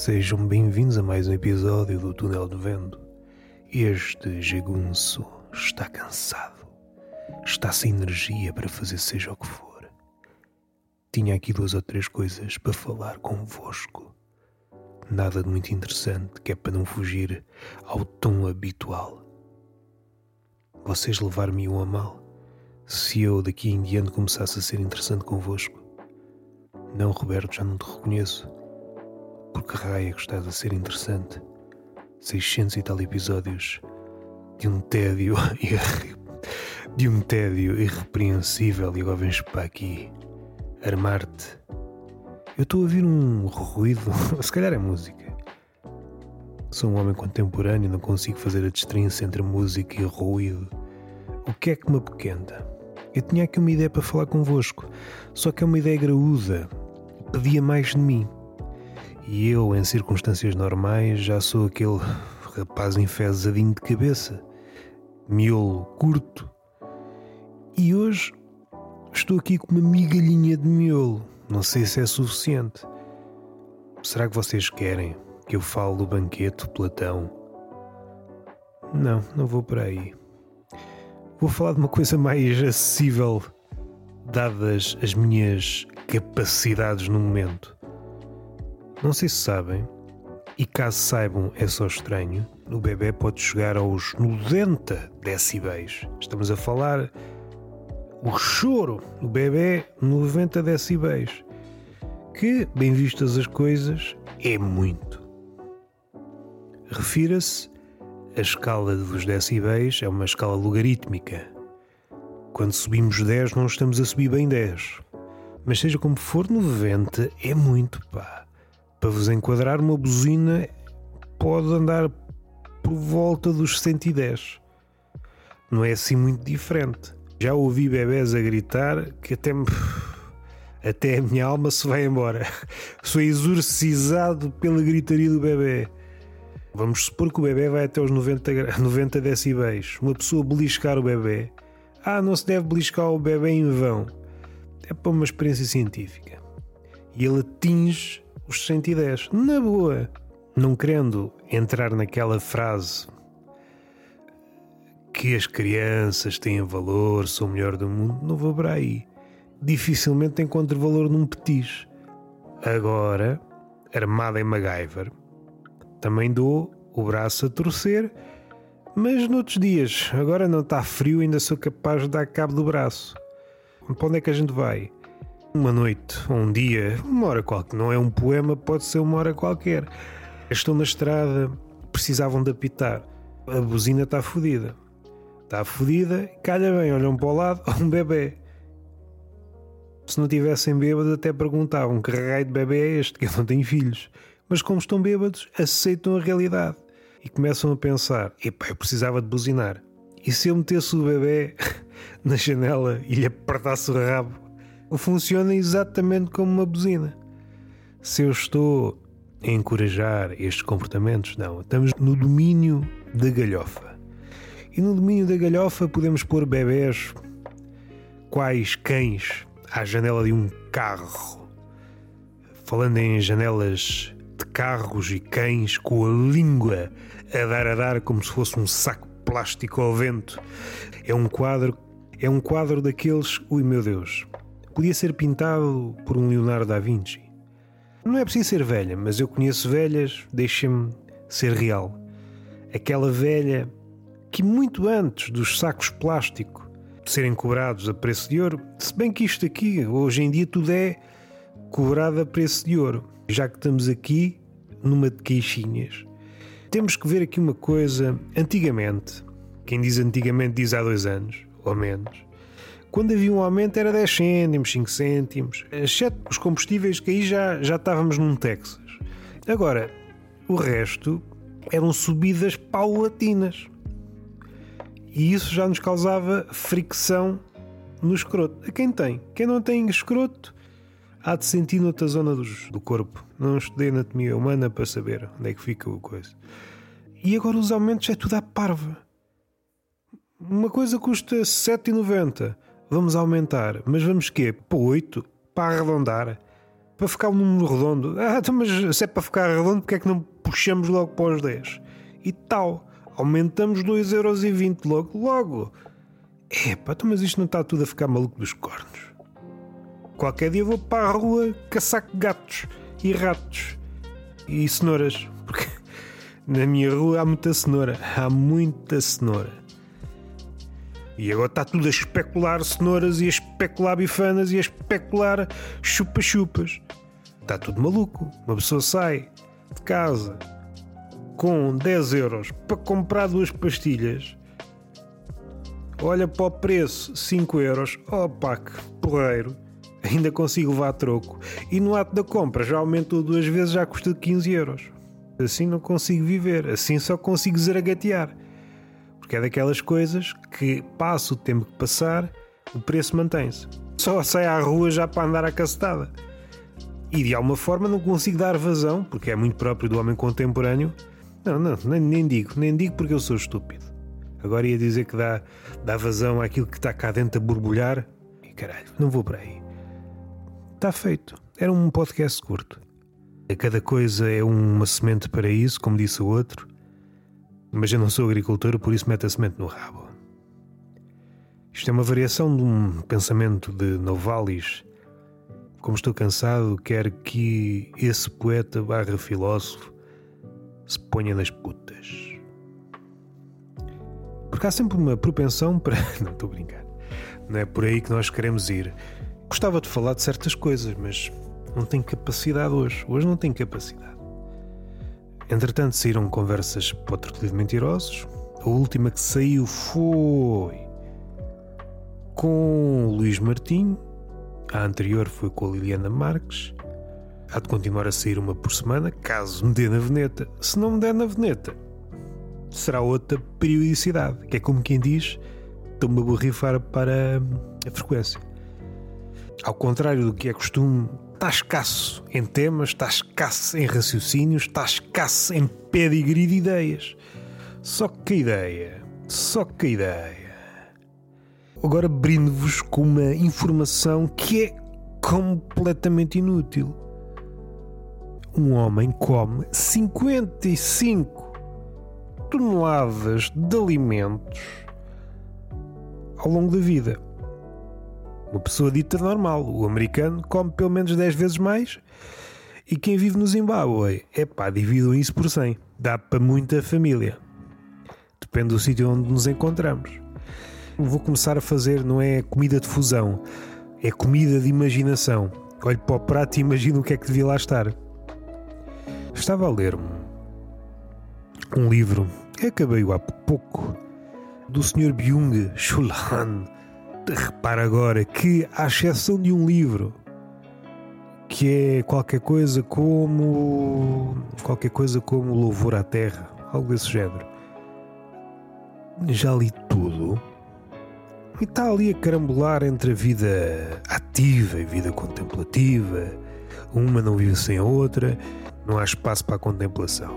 Sejam bem-vindos a mais um episódio do Túnel de Vento. Este jagunço está cansado, está sem energia para fazer seja o que for. Tinha aqui duas ou três coisas para falar convosco. Nada de muito interessante, que é para não fugir ao tom habitual. Vocês levar-me-iam a mal se eu daqui em diante começasse a ser interessante convosco. Não, Roberto, já não te reconheço. Por que raio é que estás a ser interessante? 600 e tal episódios de um tédio de um tédio irrepreensível e agora vens para aqui armar-te. Eu estou a ouvir um ruído, se calhar é música. Sou um homem contemporâneo, não consigo fazer a distinção entre música e ruído. O que é que me apoquenta? Eu tinha aqui uma ideia para falar convosco, só que é uma ideia graúda. Pedia mais de mim. E eu, em circunstâncias normais, já sou aquele rapaz enfesadinho de cabeça, miolo curto. E hoje estou aqui com uma migalhinha de miolo. Não sei se é suficiente. Será que vocês querem que eu fale do banquete Platão? Não, não vou por aí. Vou falar de uma coisa mais acessível, dadas as minhas capacidades no momento. Não sei se sabem, e caso saibam é só estranho, o bebê pode chegar aos 90 decibéis. Estamos a falar o choro do bebê 90 decibéis. Que, bem vistas as coisas, é muito. Refira-se a escala dos decibéis é uma escala logarítmica. Quando subimos 10, não estamos a subir bem 10. Mas seja como for, 90 é muito, pá. Para vos enquadrar, uma buzina pode andar por volta dos 110. Não é assim muito diferente. Já ouvi bebés a gritar que até me... até a minha alma se vai embora. Sou exorcizado pela gritaria do bebê. Vamos supor que o bebê vai até os 90, 90 decibéis. Uma pessoa beliscar o bebê. Ah, não se deve beliscar o bebê em vão. É para uma experiência científica. E ele atinge os 110. Na boa. Não querendo entrar naquela frase que as crianças têm valor, são o melhor do mundo, não vou para aí. Dificilmente encontro valor num petis. Agora, armada em MacGyver, também dou o braço a torcer, mas noutros dias, agora não está frio, ainda sou capaz de dar cabo do braço. Para onde é que a gente vai? Uma noite, um dia, uma hora qualquer. Não é um poema, pode ser uma hora qualquer. Estão na estrada, precisavam de apitar. A buzina está fodida. Está fodida, calha bem, olham para o lado, um bebê. Se não tivessem bêbados, até perguntavam que raio de bebê é este, que eu não tenho filhos. Mas como estão bêbados, aceitam a realidade e começam a pensar: epá, eu precisava de buzinar. E se eu metesse o bebê na janela e lhe apertasse o rabo? Funciona exatamente como uma buzina. Se eu estou a encorajar estes comportamentos, não. Estamos no domínio da galhofa. E no domínio da galhofa podemos pôr bebés quais cães à janela de um carro. Falando em janelas de carros e cães com a língua a dar a dar como se fosse um saco plástico ao vento. É um quadro, é um quadro daqueles, ui meu Deus, podia ser pintado por um Leonardo da Vinci. Não é preciso ser velha, mas eu conheço velhas, deixem-me ser real. Aquela velha que, muito antes dos sacos plástico serem cobrados a preço de ouro, se bem que isto aqui, hoje em dia, tudo é cobrado a preço de ouro, já que estamos aqui numa de queixinhas. Temos que ver aqui uma coisa. Antigamente, quem diz antigamente diz há dois anos, ou menos, quando havia um aumento era 10 cêntimos, 5 cêntimos, exceto os combustíveis que aí já, já estávamos num Texas. Agora, o resto eram subidas paulatinas. E isso já nos causava fricção no escroto. A quem tem? Quem não tem escroto há de sentir noutra zona do, corpo. Não estudei anatomia humana para saber onde é que fica o coisa. E agora os aumentos é tudo à parva. Uma coisa custa 7,90 vamos aumentar, mas vamos quê? Para 8? Para arredondar? para ficar um número redondo. Ah, então, mas se é para ficar redondo, porque é que não puxamos logo para os 10? E tal. Aumentamos 2,20€ logo, logo. Epá, então, mas isto não está tudo a ficar maluco dos cornos. Qualquer dia vou para a rua caçar gatos e ratos e cenouras. Porque na minha rua há muita cenoura. Há muita cenoura. E agora está tudo a especular cenouras e a especular bifanas e a especular chupa-chupas. Está tudo maluco. Uma pessoa sai de casa com 10 euros para comprar duas pastilhas. Olha para o preço, 5 euros. Opa, que porreiro. Ainda consigo levar troco. E no ato da compra já aumentou duas vezes, já custa 15 euros. Assim não consigo viver. Assim só consigo zaragatear. Porque é daquelas coisas que passa o tempo que passar, o preço mantém-se. Só sai à rua já para andar à cacetada. E de alguma forma não consigo dar vazão, porque é muito próprio do homem contemporâneo. Não, não, nem, nem digo, nem digo porque eu sou estúpido. Agora ia dizer que dá, dá vazão àquilo que está cá dentro a borbulhar. E caralho, não vou para aí. Está feito. Era um podcast curto. Cada coisa é uma semente para isso, como disse o outro. Mas eu não sou agricultor, por isso mete a semente no rabo. Isto é uma variação de um pensamento de Novalis. Como estou cansado, quero que esse poeta barra filósofo se ponha nas putas. Porque há sempre uma propensão para. Não estou a brincar. Não é por aí que nós queremos ir. Gostava de falar de certas coisas, mas não tenho capacidade hoje. Hoje não tenho capacidade. Entretanto, saíram conversas para o Trocadilho de Mentirosos. A última que saiu foi com o Luís Martinho. A anterior foi com a Liliana Marques. Há de continuar a sair uma por semana, caso me dê na veneta. Se não me der na veneta, será outra periodicidade, que é como quem diz, estou-me a borrifar para a frequência. Ao contrário do que é costume, está escasso em temas, está escasso em raciocínios, está escasso em pedigree de ideias. Só que ideia, só que ideia. Agora brindo-vos com uma informação que é completamente inútil. Um homem come 55 toneladas de alimentos ao longo da vida. Uma pessoa dita normal. O americano come pelo menos 10 vezes mais. E quem vive no Zimbábue, é pá, dividam isso por 100. Dá para muita família. Depende do sítio onde nos encontramos. Vou começar a fazer, não é comida de fusão, é comida de imaginação. Olho para o prato e imagino o que é que devia lá estar. Estava a ler um livro, acabei-o há pouco, do Sr. Byung-Chul Han repara agora que, à exceção de um livro que é qualquer coisa como. qualquer coisa como Louvor à Terra, algo desse género, já li tudo. E está ali a carambolar entre a vida ativa e vida contemplativa. Uma não vive sem a outra, não há espaço para a contemplação.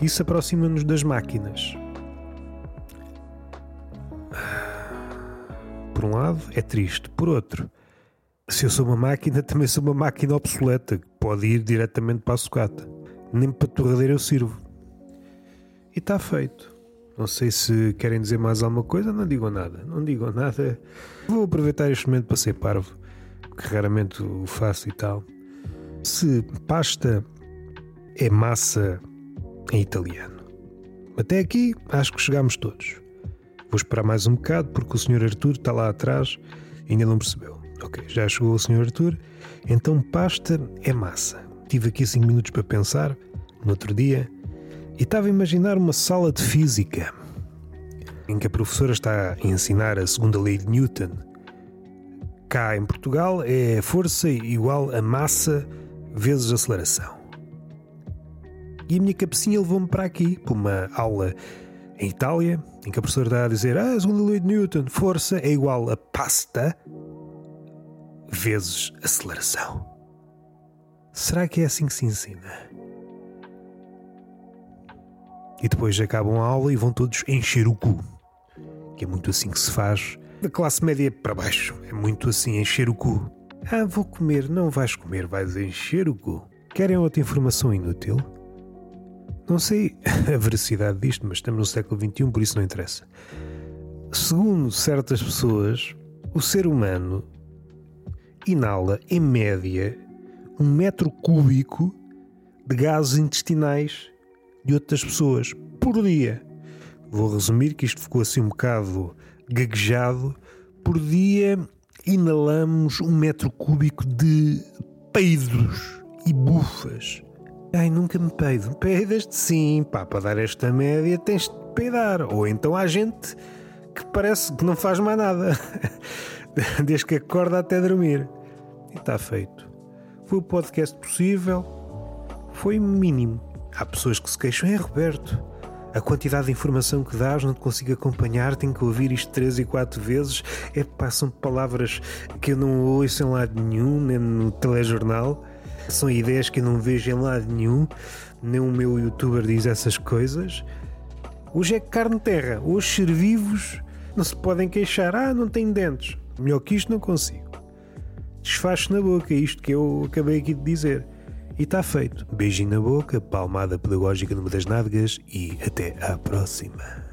Isso aproxima-nos das máquinas. Por um lado, é triste. Por outro, se eu sou uma máquina, também sou uma máquina obsoleta, que pode ir diretamente para a sucata. Nem para a torradeira eu sirvo. E está feito. Não sei se querem dizer mais alguma coisa, não digam nada. Não digam nada. Vou aproveitar este momento para ser parvo, que raramente o faço e tal. Se pasta é massa em italiano. Até aqui acho que chegamos todos. Vou esperar mais um bocado porque o Sr. Arthur está lá atrás e ainda não percebeu. Ok, já chegou o Sr. Arthur. Então pasta é massa. Tive aqui 5 minutos para pensar, no outro dia, e estava a imaginar uma sala de física em que a professora está a ensinar a segunda lei de Newton. Cá em Portugal é força igual a massa vezes aceleração. E a minha cabecinha levou-me para aqui, para uma aula em Itália, em que a professora está a dizer ah, a segunda lei de Newton, força é igual a pasta vezes aceleração. Será que é assim que se ensina? E depois acabam a aula e vão todos encher o cu. Que é muito assim que se faz da classe média para baixo. É muito assim, encher o cu. Ah, vou comer. Não vais comer, vais encher o cu. Querem outra informação inútil? Não sei a veracidade disto, mas estamos no século XXI, por isso não interessa. Segundo certas pessoas, o ser humano inala, em média, um metro cúbico de gases intestinais de outras pessoas por dia. Vou resumir que isto ficou assim um bocado gaguejado. Por dia inalamos um metro cúbico de peidos e bufas. Ai, nunca me peido. Peidas-te sim, pá, para dar esta média tens de peidar. Ou então há gente que parece que não faz mais nada. Desde que acorda até dormir. E está feito. Foi o podcast possível. Foi mínimo. Há pessoas que se queixam, é Roberto. A quantidade de informação que dás não te consigo acompanhar, tenho que ouvir isto três e quatro vezes. É passam palavras que eu não ouço em lado nenhum, nem no telejornal. São ideias que eu não vejo em lado nenhum. Nem o meu youtuber diz essas coisas. Hoje é carne terra, hoje ser vivos não se podem queixar. Ah, não tenho dentes. Melhor que isto não consigo. Desfaz na boca, é isto que eu acabei aqui de dizer. E está feito. Beijinho na boca, palmada pedagógica numa das nádegas e até à próxima.